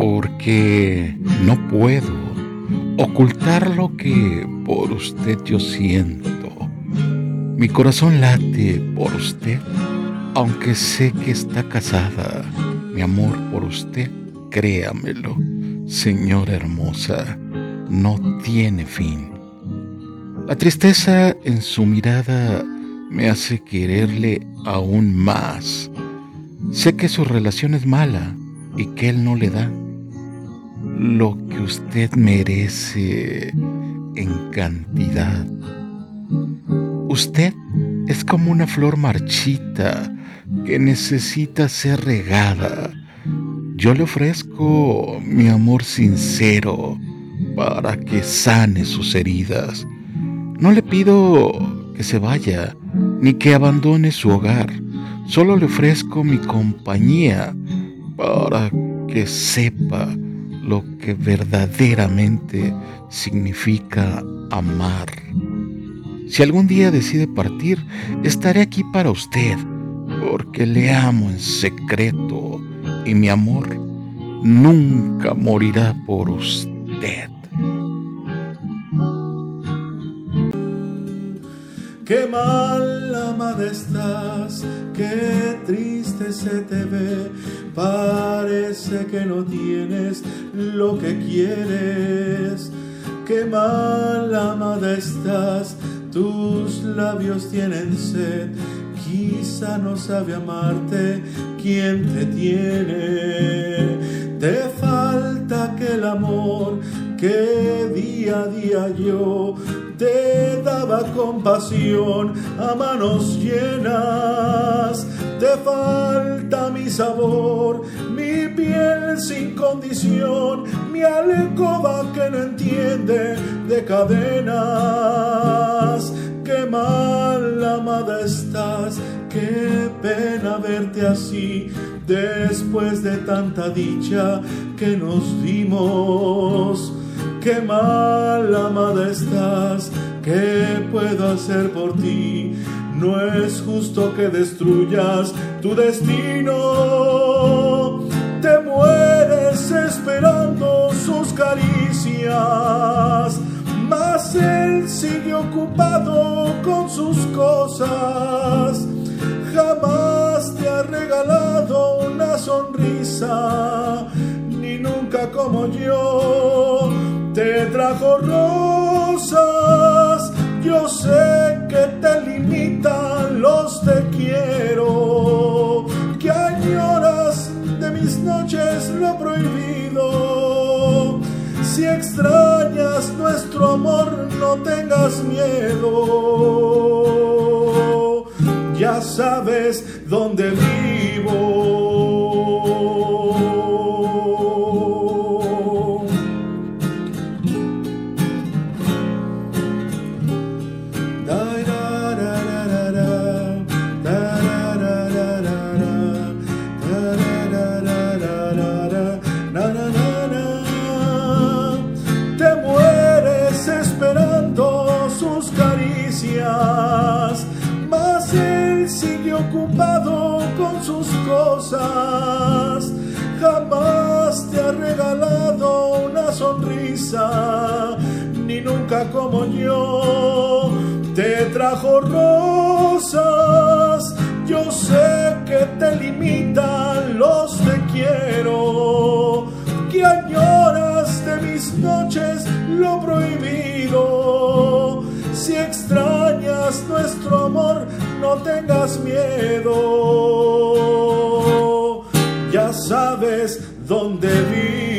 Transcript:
porque no puedo ocultar lo que por usted yo siento. Mi corazón late por usted, aunque sé que está casada. Mi amor por usted, créamelo, señora hermosa, no tiene fin. La tristeza en su mirada me hace quererle aún más. Sé que su relación es mala y que él no le da lo que usted merece en cantidad. Usted es como una flor marchita que necesita ser regada. Yo le ofrezco mi amor sincero para que sane sus heridas. No le pido que se vaya ni que abandone su hogar. Solo le ofrezco mi compañía para que sepa lo que verdaderamente significa amar. Si algún día decide partir, estaré aquí para usted, porque le amo en secreto y mi amor nunca morirá por usted. Qué mal amada estás, qué triste se te ve, parece que no tienes lo que quieres. Qué mal amada estás, tus labios tienen sed, quizá no sabe amarte quien te tiene. Te falta aquel amor que día a día yo te daba compasión a manos llenas. Te falta mi sabor, mi piel sin condición, mi alcoba que no entiende de cadenas. Qué mal amada estás, qué pena verte así después de tanta dicha que nos dimos qué mal amada estás, qué puedo hacer por ti. No es justo que destruyas tu destino. Te mueres esperando sus caricias, mas él sigue ocupado con sus cosas. Jamás te ha regalado una sonrisa, ni nunca como yo te trajo rosas. Extrañas nuestro amor, no tengas miedo. Ya sabes dónde vivo. Jamás te ha regalado una sonrisa, ni nunca como yo te trajo rosas. Yo sé que te limitan los te quiero, que añoras de mis noches lo prohibido. Si extrañas nuestro amor, no tengas miedo, sabes dónde vivo.